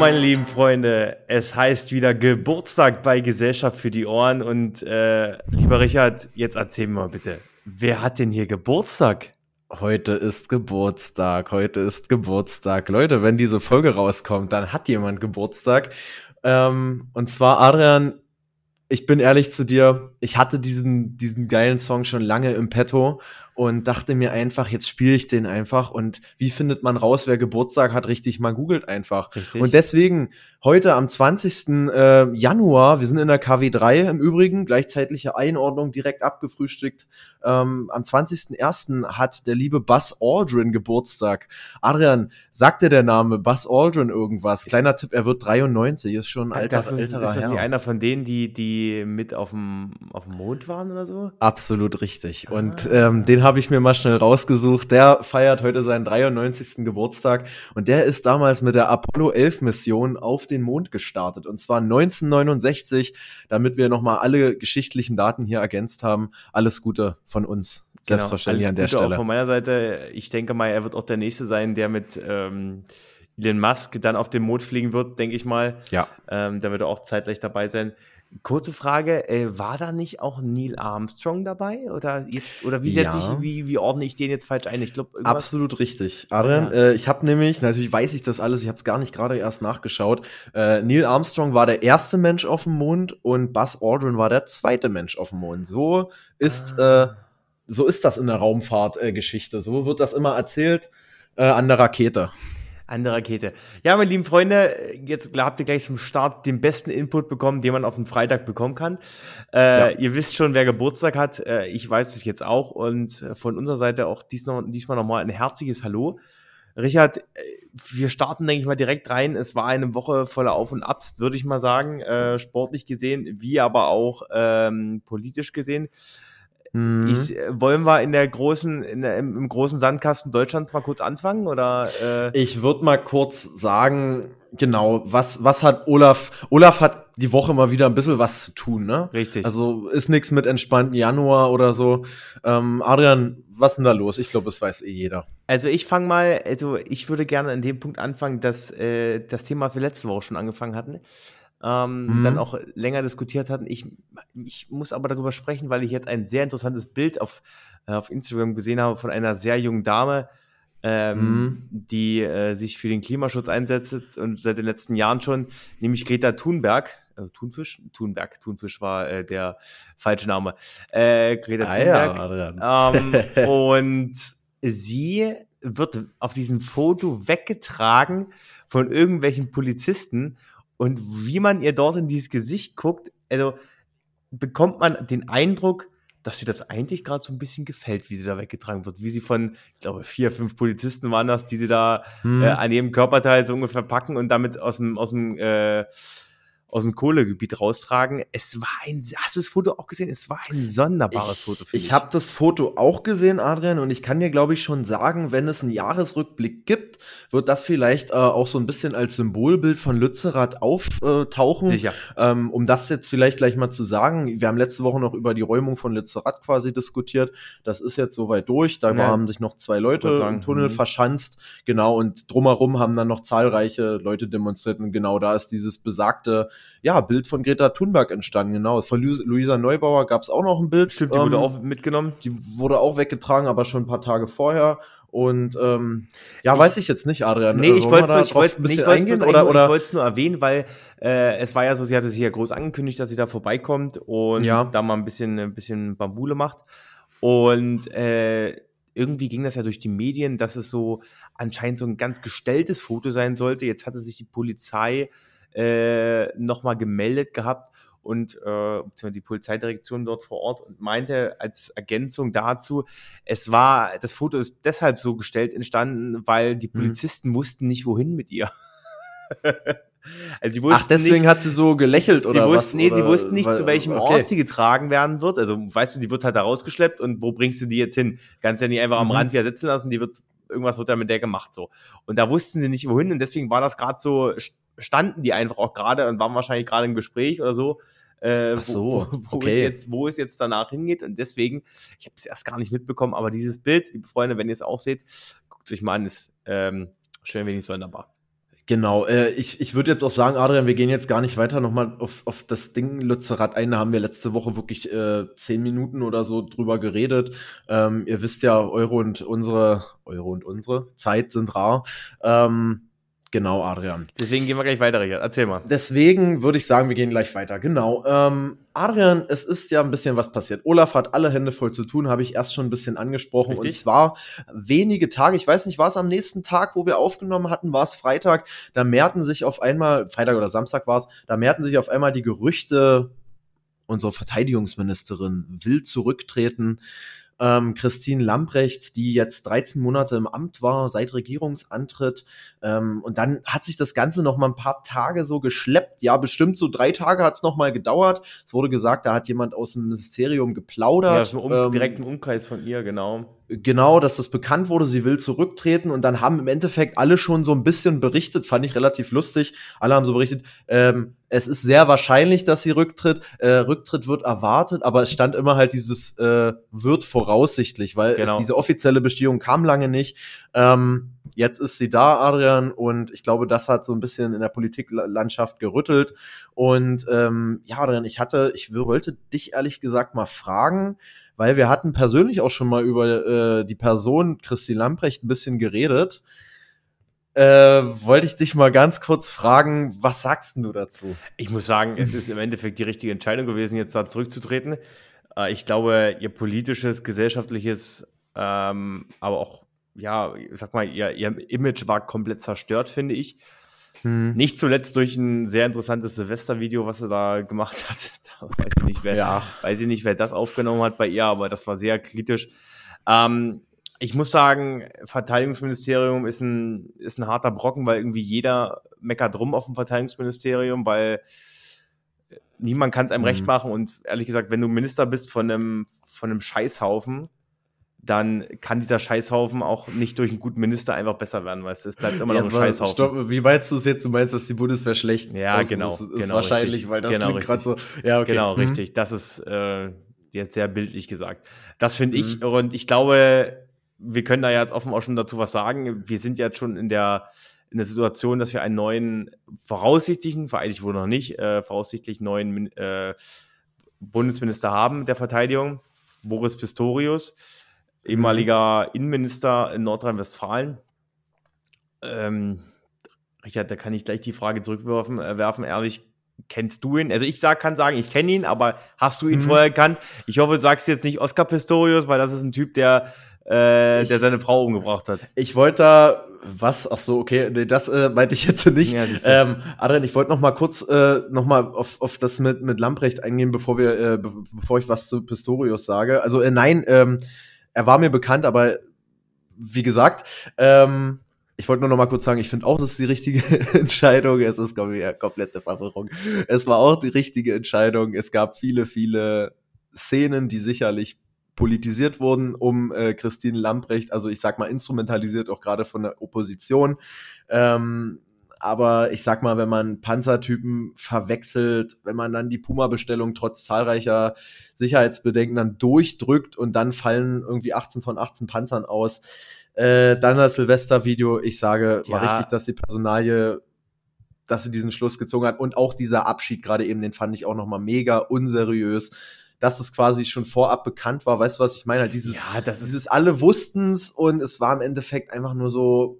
Meine lieben Freunde, es heißt wieder Geburtstag bei Gesellschaft für die Ohren. Und äh, lieber Richard, jetzt erzähl mal bitte, wer hat denn hier Geburtstag? Heute ist Geburtstag, heute ist Geburtstag. Leute, wenn diese Folge rauskommt, dann hat jemand Geburtstag. Ähm, und zwar Adrian, ich bin ehrlich zu dir, ich hatte diesen, diesen geilen Song schon lange im Petto und dachte mir einfach, jetzt spiele ich den einfach. Und wie findet man raus, wer Geburtstag hat? Richtig, man googelt einfach. Richtig. Und deswegen heute am 20. Äh, Januar, wir sind in der KW3 im Übrigen, gleichzeitliche Einordnung direkt abgefrühstückt. Ähm, am 20.01. hat der liebe Buzz Aldrin Geburtstag. Adrian, sagt dir der Name Buzz Aldrin irgendwas? Kleiner Tipp, er wird 93, ist schon ein alter, das ist, älterer Ist das nicht einer von denen, die, die mit auf dem, auf dem Mond waren oder so? Absolut richtig. Und ähm, den habe ich mir mal schnell rausgesucht. Der feiert heute seinen 93. Geburtstag und der ist damals mit der Apollo 11 Mission auf den Mond gestartet und zwar 1969, damit wir nochmal alle geschichtlichen Daten hier ergänzt haben. Alles Gute von uns. Selbstverständlich genau, an der Gute Stelle. Auch von meiner Seite, ich denke mal, er wird auch der Nächste sein, der mit ähm, Elon Musk dann auf den Mond fliegen wird, denke ich mal. Ja. Ähm, da wird er auch zeitgleich dabei sein. Kurze Frage, äh, war da nicht auch Neil Armstrong dabei? Oder jetzt, oder wie setze Ja. ich, wie, wie ordne ich den jetzt falsch ein? Ich glaube, Absolut richtig. Adrian, Ja. äh, ich habe nämlich, natürlich weiß ich das alles, ich habe es gar nicht gerade erst nachgeschaut. Äh, Neil Armstrong war der erste Mensch auf dem Mond und Buzz Aldrin war der zweite Mensch auf dem Mond. So ist, Ah. äh, so ist das in der Raumfahrtgeschichte. Äh, so wird das immer erzählt äh, an der Rakete. An der Rakete. Ja, meine lieben Freunde, jetzt habt ihr gleich zum Start den besten Input bekommen, den man auf dem Freitag bekommen kann. Äh, Ja. Ihr wisst schon, wer Geburtstag hat. Äh, ich weiß es jetzt auch. Und äh, von unserer Seite auch dies noch, diesmal nochmal ein herzliches Hallo. Richard, äh, wir starten, denke ich mal, direkt rein. Es war eine Woche voller Auf und Abs, würde ich mal sagen. Äh, sportlich gesehen, wie aber auch ähm, politisch gesehen. Mhm. Ich, äh, wollen wir in der großen, in der, im, im großen Sandkasten Deutschlands mal kurz anfangen? Oder äh, Ich würde mal kurz sagen, genau, was, was hat Olaf, Olaf hat die Woche mal wieder ein bisschen was zu tun, ne? richtig? Also ist nichts mit entspannten Januar oder so. Ähm, Adrian, was ist denn da los? Ich glaube, das weiß eh jeder. Also ich fange mal, also ich würde gerne an dem Punkt anfangen, dass äh, das Thema was wir letzte Woche schon angefangen hatten, ähm, Mhm. dann auch länger diskutiert hatten. Ich, ich muss aber darüber sprechen, weil ich jetzt ein sehr interessantes Bild auf, äh, auf Instagram gesehen habe von einer sehr jungen Dame, ähm, Mhm. die äh, sich für den Klimaschutz einsetzt und seit den letzten Jahren schon, nämlich Greta Thunberg. Also Thunfisch? Thunberg. Thunfisch war äh, der falsche Name. Äh, Greta Thunberg. Adrian. Ähm, und sie wird auf diesem Foto weggetragen von irgendwelchen Polizisten. Und wie man ihr dort in dieses Gesicht guckt, also bekommt man den Eindruck, dass ihr das eigentlich gerade so ein bisschen gefällt, wie sie da weggetragen wird. Wie sie von, ich glaube, vier, fünf Polizisten waren das, die sie da Hm. äh, an jedem Körperteil so ungefähr packen und damit aus dem, aus dem, äh, aus dem Kohlegebiet raustragen. Es war ein, hast du das Foto auch gesehen? Es war ein sonderbares Foto. ich ich habe das Foto auch gesehen, Adrian, und ich kann dir, glaube ich, schon sagen, wenn es einen Jahresrückblick gibt, wird das vielleicht äh, auch so ein bisschen als Symbolbild von Lützerath auftauchen. Sicher. Ähm, um das jetzt vielleicht gleich mal zu sagen, wir haben letzte Woche noch über die Räumung von Lützerath quasi diskutiert. Das ist jetzt soweit durch. Da Ja. haben sich noch zwei Leute sagen, im Tunnel mhm. verschanzt. Genau, und drumherum haben dann noch zahlreiche Leute demonstriert. Und genau da ist dieses besagte ja, Bild von Greta Thunberg entstanden. Genau. Von Lu Luisa Neubauer gab es auch noch ein Bild. Stimmt, die wurde Ähm, auch mitgenommen. die wurde auch weggetragen, aber schon ein paar Tage vorher. Und ähm, ja, weiß ich jetzt nicht, Adrian. Nee, Äh, ich wollte drauf wollte ein bisschen eingehen es oder, ich oder wollte es nur erwähnen, weil äh, es war ja so, sie hatte sich ja groß angekündigt, dass sie da vorbeikommt und Ja. da mal ein bisschen ein bisschen Bambule macht und äh, irgendwie ging das ja durch die Medien, dass es so anscheinend so ein ganz gestelltes Foto sein sollte. Jetzt hatte sich die Polizei äh, nochmal gemeldet gehabt und äh, die Polizeidirektion dort vor Ort und meinte als Ergänzung dazu, es war, das Foto ist deshalb so gestellt entstanden, weil die Mhm. Polizisten wussten nicht, wohin mit ihr. also sie wussten Ach, deswegen nicht, hat sie so gelächelt oder sie was? wussten, nee, sie Oder- wussten nicht, weil- zu welchem okay. Ort sie getragen werden wird. Also, weißt du, die wird halt da rausgeschleppt und wo bringst du die jetzt hin? Kannst ja nicht einfach am Mhm. Rand wieder sitzen lassen, die wird, irgendwas wird da mit der gemacht, so. Und da wussten sie nicht, wohin und deswegen war das gerade so, standen die einfach auch gerade und waren wahrscheinlich gerade im Gespräch oder so. Äh, Ach so, wo, wo, okay. es jetzt, wo es jetzt danach hingeht und deswegen, ich habe es erst gar nicht mitbekommen, aber dieses Bild, liebe Freunde, wenn ihr es auch seht, guckt es euch mal an, ist ähm, schön wenig sonderbar. Genau, äh, ich, ich würde jetzt auch sagen, Adrian, wir gehen jetzt gar nicht weiter nochmal auf, auf das Ding Lützerath ein. Da haben wir letzte Woche wirklich äh, zehn Minuten oder so drüber geredet. Ähm, ihr wisst ja, Euro und unsere, Euro und unsere Zeit sind rar. Ähm, Genau, Adrian. Deswegen gehen wir gleich weiter, Richard. Erzähl mal. Deswegen würde ich sagen, wir gehen gleich weiter. Genau. Ähm, Adrian, es ist ja ein bisschen was passiert. Olaf hat alle Hände voll zu tun, habe ich erst schon ein bisschen angesprochen. Richtig. Und zwar wenige Tage, ich weiß nicht, war es am nächsten Tag, wo wir aufgenommen hatten, war es Freitag, da mehrten sich auf einmal, Freitag oder Samstag war es, da mehrten sich auf einmal die Gerüchte, unsere Verteidigungsministerin will zurücktreten ähm, Christine Lamprecht, die jetzt 13 Monate im Amt war, seit Regierungsantritt. Ähm, und dann hat sich das Ganze noch mal ein paar Tage so geschleppt. Ja, bestimmt so drei Tage hat es noch mal gedauert. Es wurde gesagt, da hat jemand aus dem Ministerium geplaudert. Ja, aus dem um, ähm, direkten Umkreis von ihr, genau genau, dass das bekannt wurde, sie will zurücktreten und dann haben im Endeffekt alle schon so ein bisschen berichtet, fand ich relativ lustig. Alle haben so berichtet, ähm, es ist sehr wahrscheinlich, dass sie rücktritt. Äh, Rücktritt wird erwartet, aber es stand immer halt dieses äh, wird voraussichtlich, weil genau. es, diese offizielle Bestehung kam lange nicht. Ähm, jetzt ist sie da, Adrian, und ich glaube, das hat so ein bisschen in der Politiklandschaft gerüttelt. Und ähm, ja, Adrian, ich hatte, ich wollte dich ehrlich gesagt mal fragen, weil wir hatten persönlich auch schon mal über äh, die Person Christine Lamprecht ein bisschen geredet äh, wollte ich dich mal ganz kurz fragen, was sagst du dazu? Ich muss sagen, es ist im Endeffekt die richtige Entscheidung gewesen, jetzt da zurückzutreten. Äh, ich glaube, ihr politisches, gesellschaftliches, ähm, aber auch, ja, sag mal, ihr, ihr Image war komplett zerstört, finde ich. Hm. Nicht zuletzt durch ein sehr interessantes Silvestervideo, was er da gemacht hat. Da weiß ich nicht, wer, ja. weiß ich nicht, wer das aufgenommen hat bei ihr, aber das war sehr kritisch. Ähm, ich muss sagen, Verteidigungsministerium ist ein, ist ein harter Brocken, weil irgendwie jeder meckert rum auf dem Verteidigungsministerium, weil niemand kann es einem mhm. recht machen. Und ehrlich gesagt, wenn du Minister bist von einem, von einem Scheißhaufen, dann kann dieser Scheißhaufen auch nicht durch einen guten Minister einfach besser werden, weißt du? Es bleibt immer noch ein Scheißhaufen. Stopp, wie meinst du es jetzt? Du meinst, dass die Bundeswehr schlecht Ja, genau. Ist, ist genau, wahrscheinlich, richtig. weil das genau, klingt gerade so. Ja, okay. Genau, mhm. richtig. Das ist äh, jetzt sehr bildlich gesagt. Das finde mhm. ich. Und ich glaube, wir können da ja jetzt offen auch schon dazu was sagen. Wir sind jetzt schon in der, in der Situation, dass wir einen neuen, voraussichtlichen, vereinigt wurde noch nicht, äh, voraussichtlich neuen äh, Bundesminister haben der Verteidigung, Boris Pistorius, ehemaliger. Innenminister in Nordrhein-Westfalen. Ähm, Richard, da kann ich gleich die Frage zurückwerfen, äh, werfen, ehrlich, kennst du ihn? Also ich sag, kann sagen, ich kenne ihn, aber hast du ihn mhm. vorher gekannt? Ich hoffe, du sagst jetzt nicht Oscar Pistorius, weil das ist ein Typ, der äh, der seine Frau umgebracht hat. Ich wollte da was? Ach so, okay, nee, das äh, meinte ich jetzt nicht. Ja, ähm, Adrian, ich wollte noch mal kurz äh, noch mal auf, auf das mit mit Lamprecht eingehen, bevor wir äh, be bevor ich was zu Pistorius sage. Also äh, nein, ähm, er war mir bekannt, aber wie gesagt, ähm, ich wollte nur noch mal kurz sagen, ich finde auch, das ist die richtige Entscheidung. Es ist, glaube ich, komplette Verwirrung. Es war auch die richtige Entscheidung. Es gab viele, viele Szenen, die sicherlich politisiert wurden um äh, Christine Lamprecht, also ich sag mal instrumentalisiert auch gerade von der Opposition. Ähm, aber ich sag mal, wenn man Panzertypen verwechselt, wenn man dann die Puma-Bestellung trotz zahlreicher Sicherheitsbedenken dann durchdrückt und dann fallen irgendwie 18 von 18 Panzern aus, äh, dann das Silvester-Video, ich sage, war ja. richtig, dass die Personalie dass sie diesen Schluss gezogen hat und auch dieser Abschied gerade eben, den fand ich auch noch mal mega unseriös dass es quasi schon vorab bekannt war. Weißt du, was ich meine? Halt dieses, ja, das dieses alle wussten's und es war im Endeffekt einfach nur so,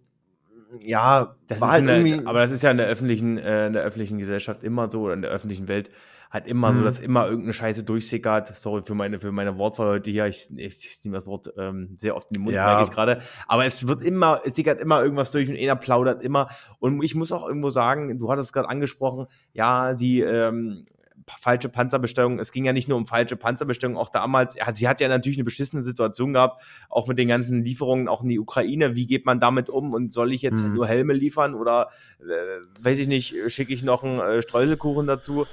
ja, das war halt eine, aber das ist ja in der öffentlichen, äh, in der öffentlichen Gesellschaft immer so, oder in der öffentlichen Welt halt immer mhm. so, dass immer irgendeine Scheiße durchsickert. Sorry für meine, für meine Wortwahl heute hier. Ich, ich, ich nehme das Wort ähm, sehr oft in den Mund, ja. merke ich gerade. Aber es wird immer, es sickert immer irgendwas durch und einer plaudert immer. Und ich muss auch irgendwo sagen, du hattest gerade angesprochen, ja, sie ähm, falsche Panzerbestellung. Es ging ja nicht nur um falsche Panzerbestellung, auch damals. Ja, sie hat ja natürlich eine beschissene Situation gehabt, auch mit den ganzen Lieferungen, auch in die Ukraine. Wie geht man damit um? Und soll ich jetzt mhm. nur Helme liefern oder äh, weiß ich nicht, schicke ich noch einen äh, Streuselkuchen dazu?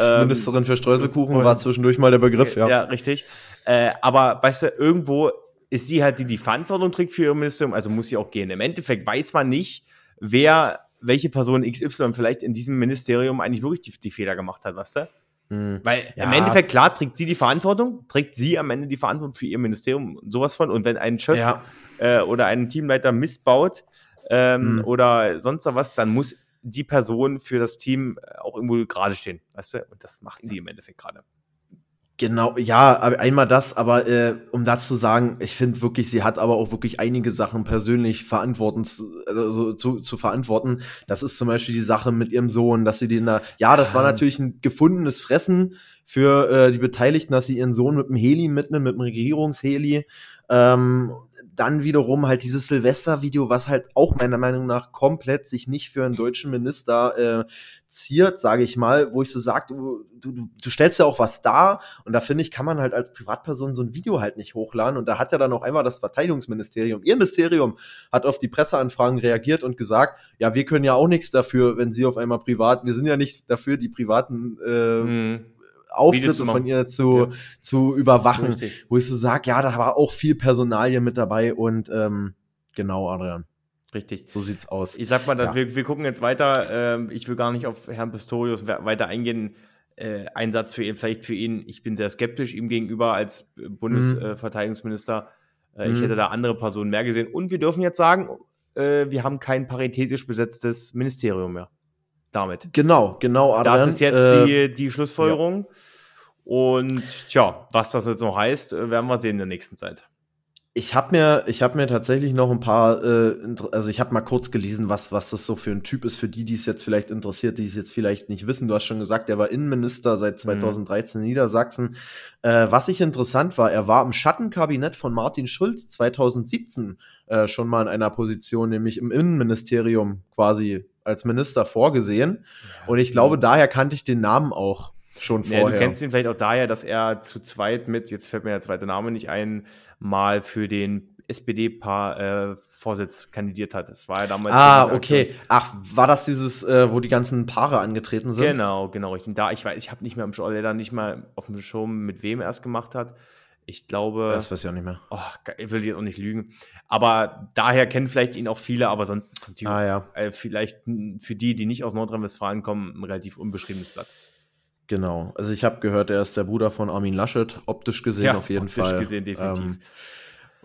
Ähm, Ministerin für Streuselkuchen war zwischendurch mal der Begriff, ja. Ja, richtig. Äh, aber weißt du, irgendwo ist sie halt die, die Verantwortung trägt für ihr Ministerium, also muss sie auch gehen. Im Endeffekt weiß man nicht, wer welche Person XY vielleicht in diesem Ministerium eigentlich wirklich die, die Fehler gemacht hat, weißt du? Mhm. Weil ja. im Endeffekt, klar, trägt sie die Verantwortung, trägt sie am Ende die Verantwortung für ihr Ministerium, sowas von. Und wenn ein Chef ja. äh, oder ein Teamleiter missbaut, ähm, mhm. oder sonst was, dann muss die Person für das Team auch irgendwo gerade stehen, weißt du? Und das macht sie im Endeffekt gerade. Genau, ja, einmal das, aber äh, um das zu sagen, ich finde wirklich, sie hat aber auch wirklich einige Sachen persönlich verantworten, also zu, zu verantworten. Das ist zum Beispiel die Sache mit ihrem Sohn, dass sie den da, ja, das war natürlich ein gefundenes Fressen für äh, die Beteiligten, dass sie ihren Sohn mit dem Heli mitnimmt, mit dem Regierungsheli. Ähm, dann wiederum halt dieses Silvester-Video, was halt auch meiner Meinung nach komplett sich nicht für einen deutschen Minister äh, ziert, sage ich mal, wo ich so sage, du, du, du stellst ja auch was dar und da finde ich, kann man halt als Privatperson so ein Video halt nicht hochladen und da hat ja dann auch einmal das Verteidigungsministerium, ihr Ministerium hat auf die Presseanfragen reagiert und gesagt, ja, wir können ja auch nichts dafür, wenn sie auf einmal privat, wir sind ja nicht dafür, die privaten äh, hm Auftritte von ihr zu, ja. zu überwachen, Richtig. wo ich so sage, ja, da war auch viel Personal mit dabei und ähm, genau, Adrian. Richtig. So sieht's aus. Ich sag mal, ja. wir, wir gucken jetzt weiter. Ähm, ich will gar nicht auf Herrn Pistorius weiter eingehen. Äh, Einsatz für ihn, vielleicht für ihn. Ich bin sehr skeptisch ihm gegenüber als Bundesverteidigungsminister. Mhm. Äh, ich mhm. hätte da andere Personen mehr gesehen. Und wir dürfen jetzt sagen, äh, wir haben kein paritätisch besetztes Ministerium mehr damit. Genau, genau. Adrian, das ist jetzt äh, die, die Schlussfolgerung. Ja. Und tja, was das jetzt noch heißt, äh, werden wir sehen in der nächsten Zeit. Ich habe mir, ich habe mir tatsächlich noch ein paar, äh, also ich habe mal kurz gelesen, was, was das so für ein Typ ist, für die, die es jetzt vielleicht interessiert, die es jetzt vielleicht nicht wissen. Du hast schon gesagt, er war Innenminister seit 2013 mhm. in Niedersachsen. Äh, was ich interessant war, er war im Schattenkabinett von Martin Schulz 2017 äh, schon mal in einer Position, nämlich im Innenministerium quasi als Minister vorgesehen. Ja, Und ich glaube, ja. daher kannte ich den Namen auch schon vorher. Ja, du kennst ihn vielleicht auch daher, dass er zu zweit mit, jetzt fällt mir der zweite Name nicht ein, mal für den SPD-Vorsitz äh, kandidiert hat. Das war ja damals. Ah, okay. Ach, war das dieses, äh, wo die ganzen Paare angetreten sind? Genau, genau, richtig. Da, ich weiß, ich habe nicht mehr im Show, der dann nicht mal auf dem Show, mit wem er es gemacht hat. Ich glaube. Das weiß ich auch nicht mehr. Oh, ich will jetzt auch nicht lügen. Aber daher kennen vielleicht ihn auch viele, aber sonst ist es natürlich ah, ja. äh, vielleicht für die, die nicht aus Nordrhein-Westfalen kommen, ein relativ unbeschriebenes Blatt. Genau. Also ich habe gehört, er ist der Bruder von Armin Laschet, optisch gesehen ja, auf jeden optisch Fall. Optisch gesehen, definitiv. Ähm,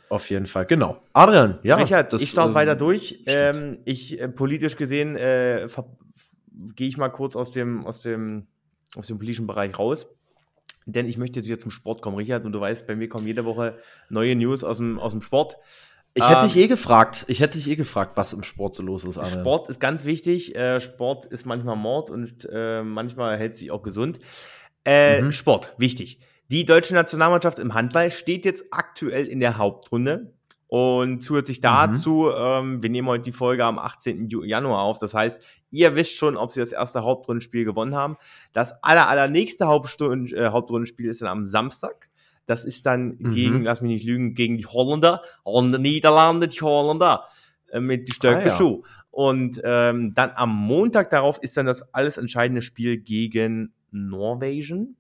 auf jeden Fall, genau. Adrian, ja. Richard, das, ich starte äh, weiter durch. Ähm, ich, äh, politisch gesehen, äh, gehe ich mal kurz aus dem, aus, dem, aus dem politischen Bereich raus. Denn ich möchte jetzt wieder zum Sport kommen, Richard. Und du weißt, bei mir kommen jede Woche neue News aus dem, aus dem Sport. Ich hätte ähm, dich eh gefragt, ich hätte dich eh gefragt, was im Sport so los ist. Arne. Sport ist ganz wichtig. Äh, Sport ist manchmal Mord und äh, manchmal hält sich auch gesund. Äh, mhm. Sport, wichtig. Die deutsche Nationalmannschaft im Handball steht jetzt aktuell in der Hauptrunde. Und zusätzlich mhm. dazu, mhm. ähm, wir nehmen heute die Folge am 18. Januar auf. Das heißt, ihr wisst schon, ob sie das erste Hauptrundenspiel gewonnen haben. Das aller, allernächste äh, Hauptrundenspiel ist dann am Samstag. Das ist dann mhm. gegen, lass mich nicht lügen, gegen die Holländer, Holländer, Niederlande, die Holländer äh, mit die Stärke ah, ja. Schuh. Und ähm, dann am Montag darauf ist dann das alles entscheidende Spiel gegen Norwegen.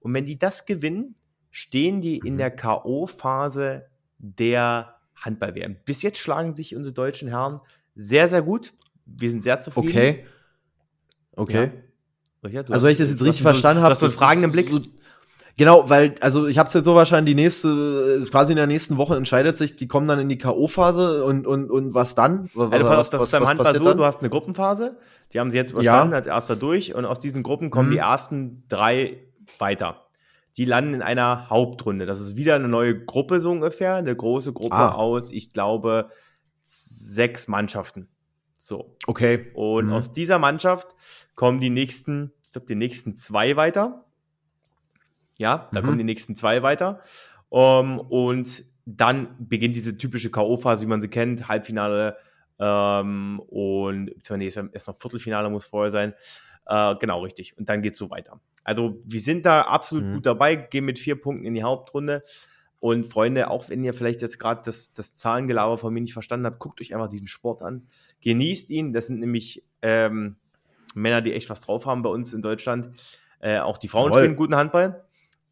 Und wenn die das gewinnen, stehen die in mhm. der K.O.-Phase der Handball-WM. Bis jetzt schlagen sich unsere deutschen Herren sehr, sehr gut. Wir sind sehr zufrieden. Okay. Okay. Ja. also, wenn ich das jetzt richtig verstanden habe, hast du einen fragenden Blick. So, Genau, weil, also ich habe es jetzt so wahrscheinlich die nächste, quasi in der nächsten Woche entscheidet sich, die kommen dann in die K.O.-Phase und, und, und was dann? Was, also, was, das was, ist beim Handball so, dann? du hast eine Gruppenphase, die haben sie jetzt überstanden ja. als erster durch und aus diesen Gruppen kommen mhm. die ersten drei weiter. Die landen in einer Hauptrunde. Das ist wieder eine neue Gruppe so ungefähr, eine große Gruppe ah. aus, ich glaube, sechs Mannschaften. So. Okay. Und mhm. aus dieser Mannschaft kommen die nächsten, ich glaube, die nächsten zwei weiter. Ja, da mhm. kommen die nächsten zwei weiter. Um, ähm, und dann beginnt diese typische K.O.-Phase, wie man sie kennt, Halbfinale ähm, und nee, erst noch Viertelfinale muss vorher sein. Äh, genau, richtig. Und dann geht es so weiter. Also wir sind da absolut mhm. gut dabei, gehen mit vier Punkten in die Hauptrunde. Und Freunde, auch wenn ihr vielleicht jetzt gerade das, das Zahlengelaber von mir nicht verstanden habt, guckt euch einfach diesen Sport an. Genießt ihn. Das sind nämlich ähm, Männer, die echt was drauf haben bei uns in Deutschland. Äh, auch die Frauen Jawohl. spielen guten Handball.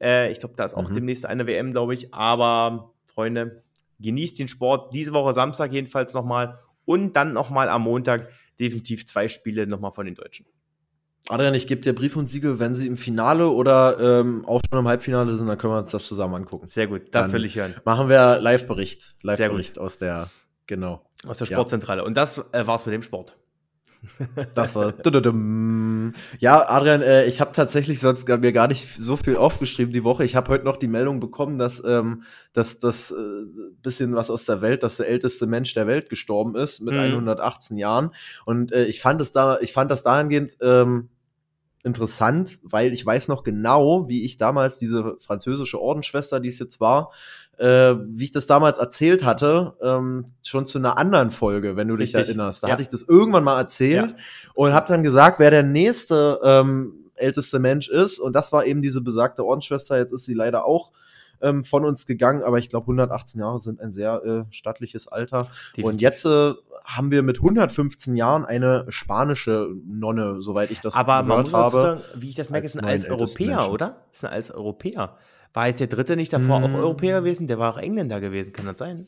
Äh, ich glaube, da ist auch mhm. demnächst eine WM, glaube ich. Aber, Freunde, genießt den Sport. Diese Woche Samstag jedenfalls nochmal. Und dann nochmal am Montag definitiv zwei Spiele nochmal von den Deutschen. Adrian, ich gebe dir Brief und Siegel, wenn sie im Finale oder ähm, auch schon im Halbfinale sind, dann können wir uns das zusammen angucken. Sehr gut, das dann will ich hören. Machen wir Live-Bericht. Live-Bericht aus der, genau. Aus der Sportzentrale. Ja. Und das äh, war's mit dem Sport. Das war. ja, Adrian, äh, ich habe tatsächlich sonst mir gar nicht so viel aufgeschrieben die Woche. Ich habe heute noch die Meldung bekommen, dass ähm, dass das äh, bisschen was aus der Welt, dass der älteste Mensch der Welt gestorben ist mit mhm. 118 Jahren. Und äh, ich fand es da, ich fand das dahingehend ähm, interessant, weil ich weiß noch genau, wie ich damals diese französische Ordensschwester, die es jetzt war, äh, wie ich das damals erzählt hatte, ähm, schon zu einer anderen Folge, wenn du Richtig. dich erinnerst. Da ja. hatte ich das irgendwann mal erzählt ja. und habe dann gesagt, wer der nächste ähm, älteste Mensch ist. Und das war eben diese besagte Ordensschwester. Jetzt ist sie leider auch ähm, von uns gegangen, aber ich glaube, 118 Jahre sind ein sehr äh, stattliches Alter. Definitiv. Und jetzt äh, haben wir mit 115 Jahren eine spanische Nonne, soweit ich das aber gehört habe. Sagen, wie ich das merke, ist ein als Europäer, Menschen. oder? Ist ein als Europäer. War jetzt der dritte nicht davor hm. auch Europäer gewesen? Der war auch Engländer gewesen, kann das sein?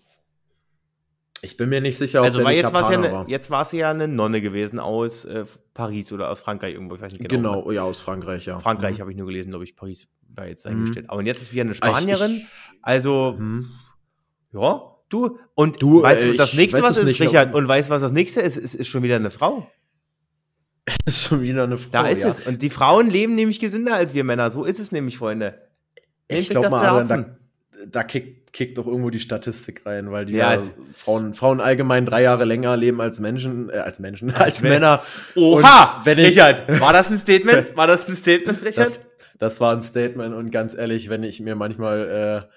Ich bin mir nicht sicher, ob also der war jetzt war ja eine, jetzt war sie ja eine Nonne gewesen aus äh, Paris oder aus Frankreich irgendwo, ich weiß nicht genau. Genau, ja, aus Frankreich, ja. Frankreich mhm. habe ich nur gelesen, glaube ich, Paris war jetzt eingestellt. Mhm. Aber jetzt ist wieder eine Spanierin, ich, also mhm. ja, du und du weißt du, das nächste was ist, nicht, Richard, und weißt was das nächste ist, ist, ist schon wieder eine Frau. Es ist schon wieder eine Frau. Da ist ja. es. Und die Frauen leben nämlich gesünder als wir Männer. So ist es nämlich, Freunde. Ich glaube mal, da, da kickt, kickt doch irgendwo die Statistik rein, weil die ja, Frauen, Frauen allgemein drei Jahre länger leben als Menschen, äh, als Menschen, als, als Männer. Oha! wenn ich, Richard, war das ein Statement? War das ein Statement, Richard? Das, das war ein Statement und ganz ehrlich, wenn ich mir manchmal, äh,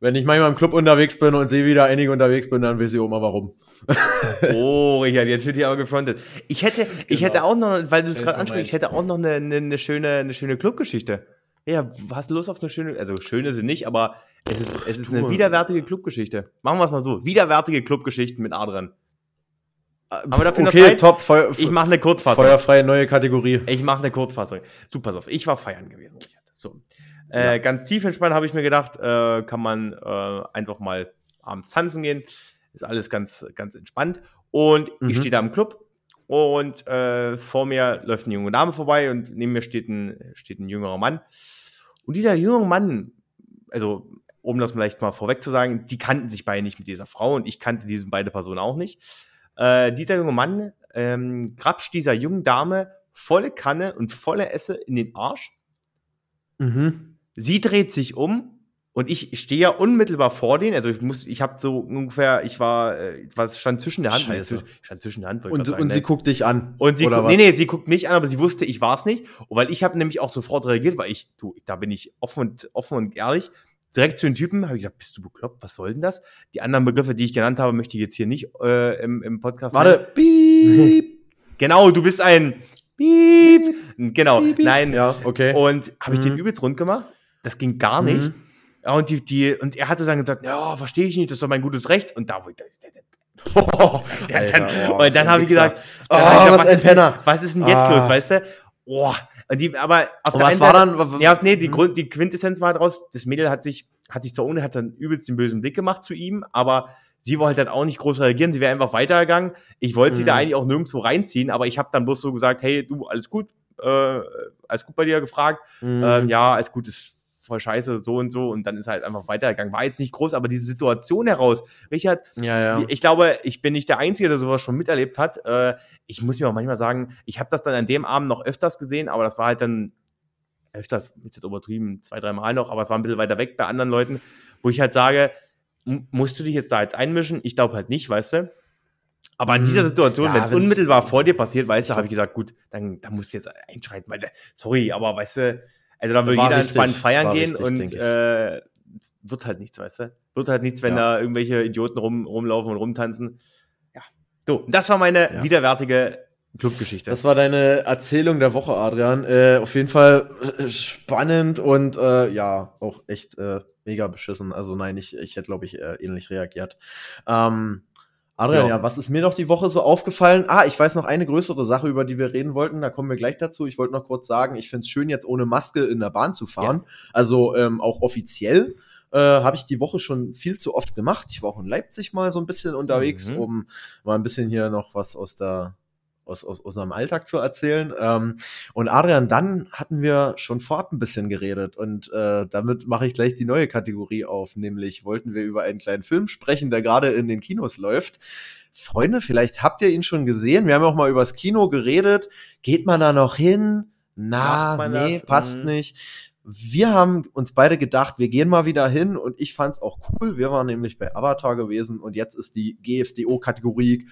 wenn ich manchmal im Club unterwegs bin und sehe, wie da einige unterwegs bin, dann weiß ich auch mal warum. oh, Richard, jetzt wird hier aber gefrontet. Ich hätte, genau. ich hätte auch noch, weil du es gerade ansprichst, ich hätte auch noch eine, eine, eine schöne, eine schöne Clubgeschichte. Ja, hast du Lust auf eine schöne, also schöne sind nicht, aber es ist, es ist eine widerwärtige Clubgeschichte. Machen wir es mal so. Widerwärtige Clubgeschichten mit Adrian. Haben wir dafür okay, Zeit? top. Feuer, ich mache eine Kurzfassung. Feuerfreie neue Kategorie. Ich mache eine Kurzfassung. Super, pass auf. Ich war feiern gewesen. So. Äh, ja. Ganz tief entspannt habe ich mir gedacht, äh, kann man äh, einfach mal abends tanzen gehen. Ist alles ganz, ganz entspannt. Und mhm. ich stehe da im Club und äh, vor mir läuft eine junge Dame vorbei und neben mir steht ein, steht ein jüngerer Mann. Und dieser jüngere Mann, also um das vielleicht mal vorweg zu sagen, die kannten sich beide nicht mit dieser Frau und ich kannte diese beide Personen auch nicht. Äh, dieser junge Mann ähm, grapscht dieser jungen Dame volle Kanne und volle Esse in den Arsch. Mhm. Sie dreht sich um und ich stehe ja unmittelbar vor denen, also ich muss, ich habe so ungefähr, ich war, äh, was stand zwischen der Hand, Scheiße. ich stand zwischen der Hand. Und, sagen, und ne? sie guckt dich an. Und sie, guckt, nee, nee, sie guckt mich an, aber sie wusste, ich war es nicht. Und weil ich habe nämlich auch sofort reagiert, weil ich, du, da bin ich offen und offen und ehrlich. Direkt zu den Typen habe ich gesagt, bist du bekloppt? Was soll denn das? Die anderen Begriffe, die ich genannt habe, möchte ich jetzt hier nicht äh, im, im Podcast. Warte, piep. genau, du bist ein Piep. Genau, piep, piep. nein. Ja, okay. Und habe ich mhm. den übelst rund gemacht? Das ging gar nicht. Mhm. Ja, und, die, die, und er hatte dann gesagt, ja, verstehe ich nicht, das ist doch mein gutes Recht. Und da, das, das, oh, dann, Alter, oh, und dann habe ich gesagt, oh, was, was, ist denn, was ist denn jetzt ah. los, weißt du? Oh, und die, aber auf und der was war Seite, dann? Ja, nee, die, hm. Grund, die Quintessenz war daraus, das Mädel hat sich, hat sich zwar ohne, hat dann übelst den bösen Blick gemacht zu ihm, aber sie wollte halt auch nicht groß reagieren, sie wäre einfach weitergegangen. Ich wollte mhm. sie da hm. eigentlich auch nirgendwo reinziehen, aber ich habe dann bloß so gesagt, hey, du, alles gut, äh, alles gut bei dir gefragt. Mhm. Ähm, ja, alles gut, ist voll scheiße, so und so. Und dann ist halt einfach weitergegangen. War jetzt nicht groß, aber diese Situation heraus, Richard, ja, ja. ich glaube, ich bin nicht der Einzige, der sowas schon miterlebt hat. Äh, ich muss mir auch manchmal sagen, ich habe das dann an dem Abend noch öfters gesehen, aber das war halt dann öfters, jetzt übertrieben, zwei, drei Mal noch, aber es war ein bisschen weiter weg bei anderen Leuten, wo ich halt sage, musst du dich jetzt da jetzt einmischen? Ich glaube halt nicht, weißt du? Aber in dieser hm. Situation, ja, wenn es unmittelbar vor dir passiert, weißt du, habe ich gesagt, gut, dann, dann musst du jetzt einschreiten, weil, sorry, aber weißt du, also da will jeder richtig, entspannt feiern gehen richtig, und äh, wird halt nichts, weißt du? Wird halt nichts, wenn ja. da irgendwelche Idioten rum, rumlaufen und rumtanzen. Ja. So, das war meine ja. widerwärtige Clubgeschichte. Das war deine Erzählung der Woche, Adrian. Äh, auf jeden Fall äh, spannend und äh, ja, auch echt äh, mega beschissen. Also nein, ich, ich hätte, glaube ich, äh, ähnlich reagiert. Ähm, Adrian, ja. ja. was ist mir noch die Woche so aufgefallen? Ah, ich weiß noch eine größere Sache, über die wir reden wollten. Da kommen wir gleich dazu. Ich wollte noch kurz sagen, ich finde es schön, jetzt ohne Maske in der Bahn zu fahren. Ja. Also ähm, auch offiziell. Äh, habe ich die Woche schon viel zu oft gemacht. Ich war auch in Leipzig mal so ein bisschen unterwegs, mhm. um mal ein bisschen hier noch was aus der aus, aus, unserem Alltag zu erzählen. Ähm, und Adrian, dann hatten wir schon vorab ein bisschen geredet und äh, damit mache ich gleich die neue Kategorie auf, nämlich wollten wir über einen kleinen Film sprechen, der gerade in den Kinos läuft. Freunde, vielleicht habt ihr ihn schon gesehen. Wir haben auch mal übers Kino geredet. Geht man da noch hin? Na, nee, das? passt mhm. nicht. Wir haben uns beide gedacht, wir gehen mal wieder hin und ich fand's auch cool. Wir waren nämlich bei Avatar gewesen und jetzt ist die GFDO-Kategorie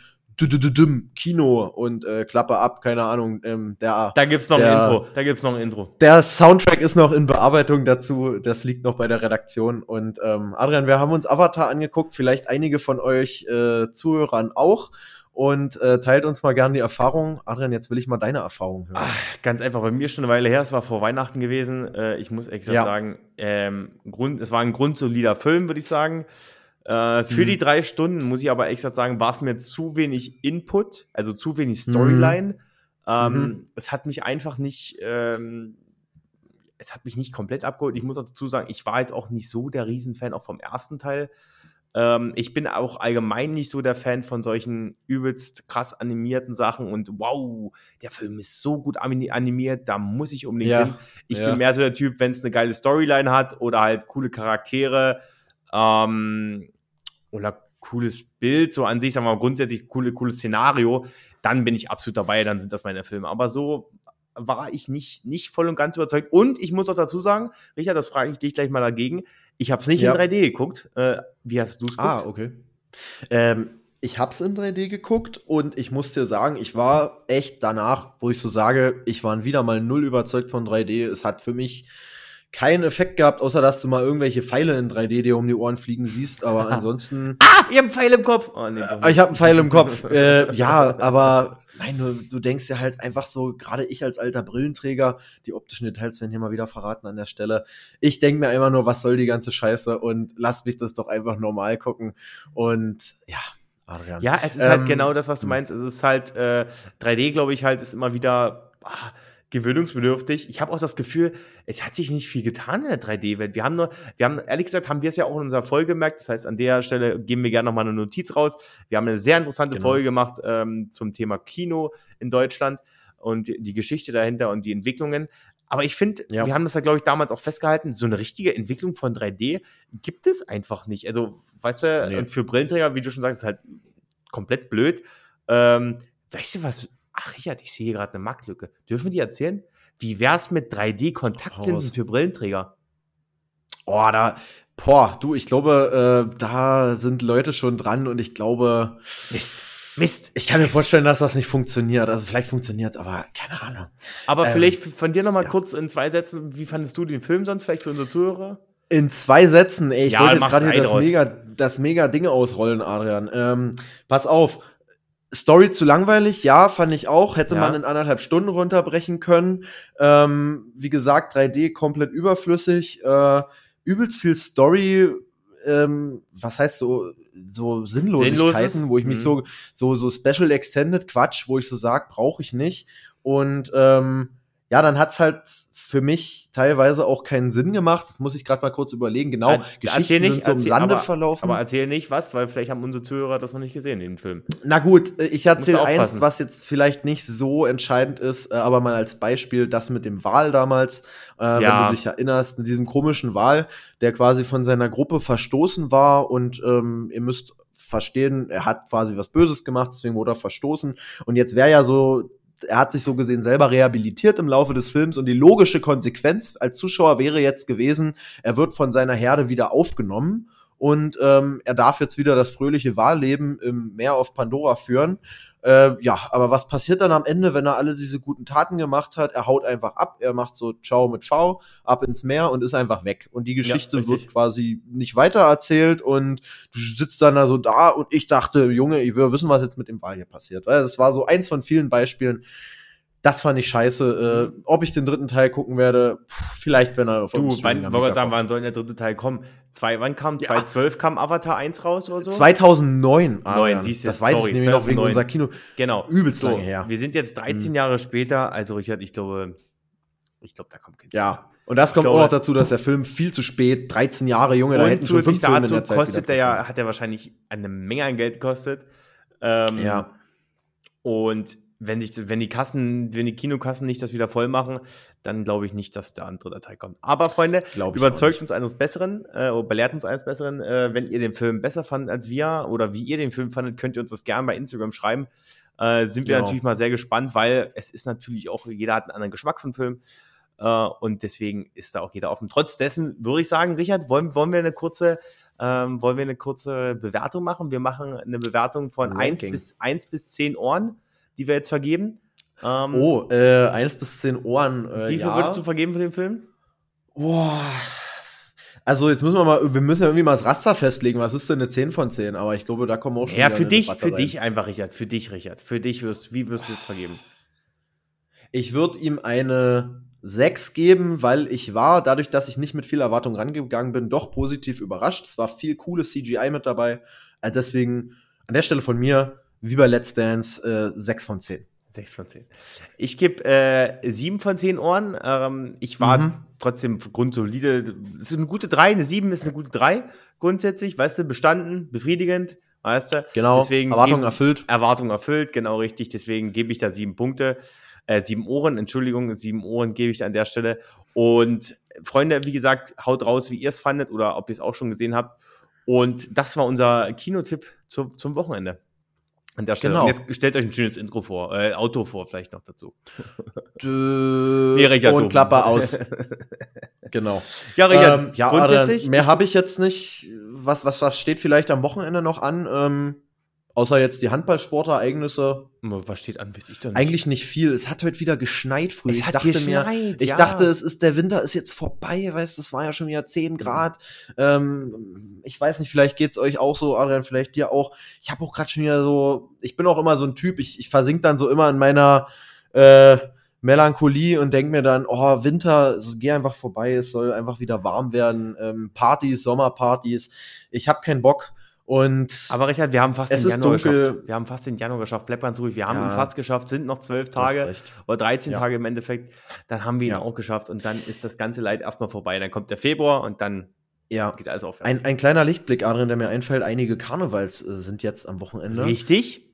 Kino und äh, Klappe ab, keine Ahnung. Ähm, der, da gibt's noch der, ein Intro. Da gibt's noch ein Intro. Der Soundtrack ist noch in Bearbeitung dazu. Das liegt noch bei der Redaktion. Und ähm, Adrian, wir haben uns Avatar angeguckt. Vielleicht einige von euch äh, Zuhörern auch. Und äh, teilt uns mal gerne die Erfahrung. Adrian, jetzt will ich mal deine Erfahrung hören. Ach, ganz einfach, bei mir schon eine Weile her, es war vor Weihnachten gewesen. Äh, ich muss exakt ja. sagen, ähm, Grund, es war ein grundsolider Film, würde ich sagen. Äh, für mhm. die drei Stunden, muss ich aber extra sagen, war es mir zu wenig Input, also zu wenig Storyline. Mhm. Ähm, mhm. Es hat mich einfach nicht, ähm, es hat mich nicht komplett abgeholt. Ich muss auch dazu sagen, ich war jetzt auch nicht so der Riesenfan auch vom ersten Teil. Ähm, ich bin auch allgemein nicht so der Fan von solchen übelst krass animierten Sachen und wow, der Film ist so gut animiert, da muss ich unbedingt ja, hin. Ich ja. bin mehr so der Typ, wenn es eine geile Storyline hat oder halt coole Charaktere. Ähm, oder cooles Bild, so an sich, sagen wir mal grundsätzlich coole, cooles Szenario, dann bin ich absolut dabei, dann sind das meine Filme. Aber so war ich nicht, nicht voll und ganz überzeugt. Und ich muss auch dazu sagen, Richard, das frage ich dich gleich mal dagegen. Ich habe es nicht ja. in 3D geguckt. Äh, wie hast du es geguckt? Ah, okay. Ähm, ich habe es in 3D geguckt und ich muss dir sagen, ich war echt danach, wo ich so sage, ich war wieder mal null überzeugt von 3D. Es hat für mich keinen Effekt gehabt, außer dass du mal irgendwelche Pfeile in 3D dir um die Ohren fliegen siehst, aber ansonsten. ah, ich hab einen Pfeil im Kopf. Oh, nee, ich hab einen Pfeil im Kopf. äh, ja, aber nein, du, du denkst ja halt einfach so, gerade ich als alter Brillenträger, die optischen Details werden hier mal wieder verraten an der Stelle. Ich denk mir immer nur, was soll die ganze Scheiße und lass mich das doch einfach normal gucken. Und ja, Adrian. Ja, es ist halt ähm, halt genau das, was du meinst. Es ist halt äh, 3D, glaube ich, halt, ist immer wieder. Ah, gewöhnungsbedürftig. Ich habe auch das Gefühl, es hat sich nicht viel getan in der 3D-Welt. Wir haben nur, wir haben, ehrlich gesagt, haben wir es ja auch in unserer Folge gemerkt. Das heißt, an der Stelle geben wir gerne nochmal eine Notiz raus. Wir haben eine sehr interessante genau. Folge gemacht ähm, zum Thema Kino in Deutschland und die Geschichte dahinter und die Entwicklungen. Aber ich finde, ja. wir haben das ja, glaube ich, damals auch festgehalten, so eine richtige Entwicklung von 3D gibt es einfach nicht. Also, weißt du, nee. und für Brillenträger, wie du schon sagst, ist halt komplett blöd. Ähm, weißt du, was Ach, Richard, ich sehe hier gerade eine Marktlücke. Dürfen wir die erzählen? Wie wär's mit 3D-Kontaktlinsen für Brillenträger? Oh, da, boah, du, ich glaube, äh, da sind Leute schon dran und ich glaube. Mist. Mist. Ich kann mir vorstellen, dass das nicht funktioniert. Also vielleicht funktioniert es, aber keine Ahnung. Aber ähm, vielleicht von dir noch mal ja. kurz in zwei Sätzen, wie fandest du den Film sonst vielleicht für unsere Zuhörer? In zwei Sätzen, ey, ich ja, wollte jetzt gerade das mega, das mega Ding ausrollen, Adrian. Ähm, pass auf, Story zu langweilig, ja, fand ich auch. Hätte ja. man in anderthalb Stunden runterbrechen können. Ähm, wie gesagt, 3D komplett überflüssig. Äh, übelst viel Story, ähm, was heißt so, so Sinnlosigkeiten, Sinnloses? wo ich mich mhm. so, so, so Special Extended Quatsch, wo ich so sag, brauche ich nicht. Und ähm, ja, dann hat's halt für mich teilweise auch keinen Sinn gemacht. Das muss ich gerade mal kurz überlegen. Genau, er, Geschichten nicht, sind so im Sande aber, verlaufen. Aber erzähl nicht was, weil vielleicht haben unsere Zuhörer das noch nicht gesehen, den Film. Na gut, ich erzähle eins, was jetzt vielleicht nicht so entscheidend ist, äh, aber mal als Beispiel das mit dem Wal damals, äh, ja. wenn du dich erinnerst, mit diesem komischen Wal, der quasi von seiner Gruppe verstoßen war und ähm, ihr müsst verstehen, er hat quasi was Böses gemacht, deswegen wurde er verstoßen. Und jetzt wäre ja so er hat sich so gesehen selber rehabilitiert im Laufe des Films und die logische Konsequenz als Zuschauer wäre jetzt gewesen, er wird von seiner Herde wieder aufgenommen und ähm, er darf jetzt wieder das fröhliche Wahlleben im Meer auf Pandora führen. Äh, ja, aber was passiert dann am Ende, wenn er alle diese guten Taten gemacht hat? Er haut einfach ab, er macht so Ciao mit V, ab ins Meer und ist einfach weg. Und die Geschichte ja, wird quasi nicht weiter erzählt und du sitzt dann da so da und ich dachte, Junge, ich will wissen, was jetzt mit dem Wahl hier passiert. Weil es war so eins von vielen Beispielen, das fand ich scheiße. Äh, ob ich den dritten Teil gucken werde, pff, vielleicht, wenn er auf Du, wann, wollte sagen, wann soll der dritte Teil kommen? Zwei, wann kam? Ja. 2012 kam Avatar 1 raus oder so? 2009. Ah, 9, siehst du, das weiß sorry, ich nämlich noch wegen unserer Kino. Genau. Übelst so, lange her. Wir sind jetzt 13 mhm. Jahre später, also Richard, ich glaube, ich glaube, da kommt kein Ja. Und das kommt glaube, auch noch dazu, dass der Film viel zu spät, 13 Jahre, Junge, da hätten schon fünf Filme in der Zeit kostet der ja, hat er wahrscheinlich eine Menge an Geld gekostet. Ähm, ja. Und wenn, sich, wenn die Kassen, wenn die Kinokassen nicht das wieder voll machen, dann glaube ich nicht, dass der andere Teil kommt. Aber Freunde, überzeugt uns eines Besseren äh, oder belehrt uns eines Besseren. Äh, wenn ihr den Film besser fandet als wir oder wie ihr den Film fandet, könnt ihr uns das gerne bei Instagram schreiben. Äh, sind wir genau. natürlich mal sehr gespannt, weil es ist natürlich auch, jeder hat einen anderen Geschmack von Film. Äh, und deswegen ist da auch jeder offen. Trotz dessen würde ich sagen, Richard, wollen, wollen wir eine kurze ähm, wollen wir eine kurze Bewertung machen? Wir machen eine Bewertung von 1 bis, 1 bis 10 Ohren die wir jetzt vergeben. Ähm, oh, äh, 1 bis 10 Ohren. Äh, wie viel ja. würdest du vergeben für den Film? Boah. Also jetzt müssen wir mal, wir müssen ja irgendwie mal das Raster festlegen. Was ist denn eine 10 von 10? Aber ich glaube, da kommen auch schon. Ja, für dich, für dich einfach, Richard. Für dich, Richard. Für dich wirst, wie wirst du jetzt vergeben? Ich würde ihm eine 6 geben, weil ich war, dadurch, dass ich nicht mit viel Erwartung rangegangen bin, doch positiv überrascht. Es war viel cooles CGI mit dabei. Also deswegen an der Stelle von mir wie bei Let's Dance, äh, 6 von 10. 6 von 10. Ich gebe äh, 7 von 10 Ohren. Ähm, ich war mhm. trotzdem grundsolide. Es ist eine gute 3, eine 7 ist eine gute 3 grundsätzlich. Weißt du, bestanden, befriedigend. Weißt du? Genau, Deswegen Erwartung erfüllt. Erwartung erfüllt, genau richtig. Deswegen gebe ich da 7 Punkte. Äh, 7 Ohren, Entschuldigung, 7 Ohren gebe ich da an der Stelle. Und Freunde, wie gesagt, haut raus, wie ihr es fandet oder ob ihr es auch schon gesehen habt. Und das war unser Kinotipp zu, zum Wochenende. An der Stelle. Genau. Und jetzt stellt euch ein schönes Intro vor, äh, Auto vor, vielleicht noch dazu. Dö und Klappe aus. genau. Ja, Richard, ähm, ja, grundsätzlich. mehr habe ich jetzt nicht. Was, was, was steht vielleicht am Wochenende noch an? Ähm, Außer jetzt die Handballsportereignisse. Was steht an? Ich nicht. Eigentlich nicht viel. Es hat heute wieder geschneit früh. Es ich dachte geschneit, mir, ich ja. dachte, es ist der Winter ist jetzt vorbei, weißt du, es war ja schon wieder 10 Grad. Ähm, ich weiß nicht, vielleicht geht es euch auch so, Adrian, vielleicht dir auch. Ich habe auch gerade schon wieder so, ich bin auch immer so ein Typ, ich, ich versink dann so immer in meiner äh, Melancholie und denke mir dann, oh, Winter, es geh einfach vorbei, es soll einfach wieder warm werden. Ähm, Partys, Sommerpartys. Ich habe keinen Bock. Und aber Richard, wir haben fast den Januar geschafft. Wir haben fast den Januar geschafft. Bleibt ganz ruhig. Wir haben ja. ihn fast geschafft. Sind noch zwölf Tage oder 13 ja. Tage im Endeffekt. Dann haben wir ihn ja. auch geschafft und dann ist das ganze Leid erstmal vorbei. Dann kommt der Februar und dann ja. geht alles aufwärts. Ein, ein kleiner Lichtblick, Adrian, der mir einfällt. Einige Karnevals äh, sind jetzt am Wochenende. Richtig.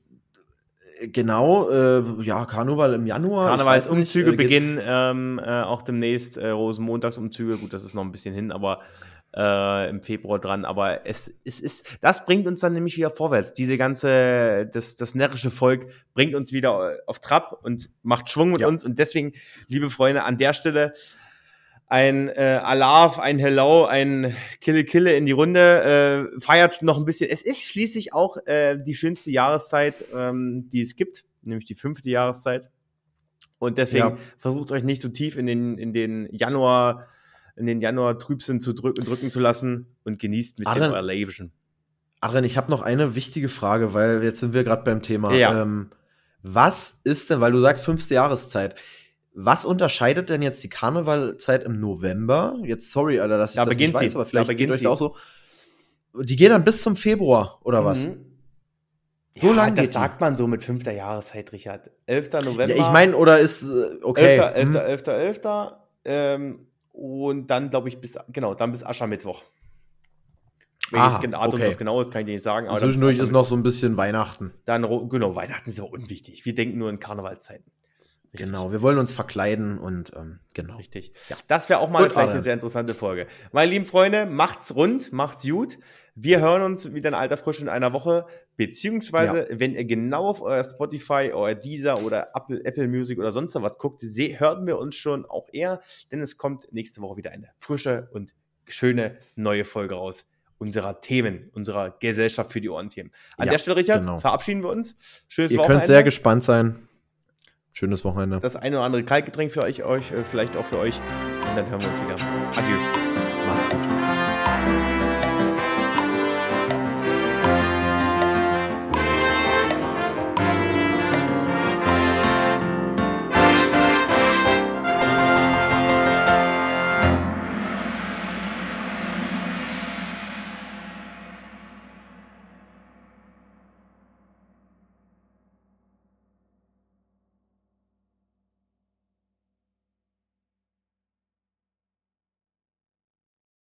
Genau, äh, ja, Karneval im Januar. Karnevalsumzüge äh, beginnen ähm, äh, auch demnächst. Äh, Rosenmontagsumzüge, gut, das ist noch ein bisschen hin, aber äh, im Februar dran. Aber es, es ist, das bringt uns dann nämlich wieder vorwärts. Diese ganze, das, das närrische Volk bringt uns wieder auf Trab und macht Schwung mit ja. uns. Und deswegen, liebe Freunde, an der Stelle ein äh, Alarv, ein Hello, ein Kille Kille in die Runde. Äh, feiert noch ein bisschen. Es ist schließlich auch äh, die schönste Jahreszeit, ähm, die es gibt, nämlich die fünfte Jahreszeit. Und deswegen ja. versucht euch nicht so tief in den, in den Januar in den Januar Trübsinn zu drücken, drücken zu lassen und genießt ein bisschen Adrian, euer Leben. Adrian, ich habe noch eine wichtige Frage, weil jetzt sind wir gerade beim Thema. Ja. Ähm, was ist denn, weil du sagst fünfte Jahreszeit, was unterscheidet denn jetzt die Karnevalzeit im November? Jetzt sorry, Alter, dass ich da das nicht weiß, aber vielleicht geht euch auch so. Die geht dann bis zum Februar oder mhm. was? So ja, lange das sagt man so mit fünfter Jahreszeit, Richard. 11. November. Ja, ich meine, oder ist äh, okay. 11. 11. Hm. 11. 11. 11. Ähm, und dann, glaube ich, bis, genau, dann bis Aschermittwoch. Welches Datum okay. das genau ist, kann ich dir nicht sagen. Aber zwischendurch ist noch so ein bisschen Weihnachten. Dann, genau, Weihnachten ist aber unwichtig. Wir denken nur in Karnevalszeiten. Richtig. Genau, wir wollen uns verkleiden und ähm, genau. Richtig. Ja. Das wäre auch mal Gut, vielleicht eine sehr interessante Folge. Meine lieben Freunde, macht's rund, macht's gut. Wir hören uns wieder in alter Frische in einer Woche, beziehungsweise, ja. wenn ihr genau auf euer Spotify, euer Deezer oder Apple, Apple Music oder sonst was guckt, hören wir uns schon auch eher, denn es kommt nächste Woche wieder eine frische und schöne neue Folge raus unserer Themen, unserer Gesellschaft für die Ohrenthemen. An ja, der Stelle, Richard, genau. verabschieden wir uns. Schönes Ihr Wochenende. könnt sehr gespannt sein. Schönes Wochenende. Das eine oder andere Kaltgetränk für euch, euch, äh, vielleicht auch für euch. Und dann hören wir uns wieder. Adieu.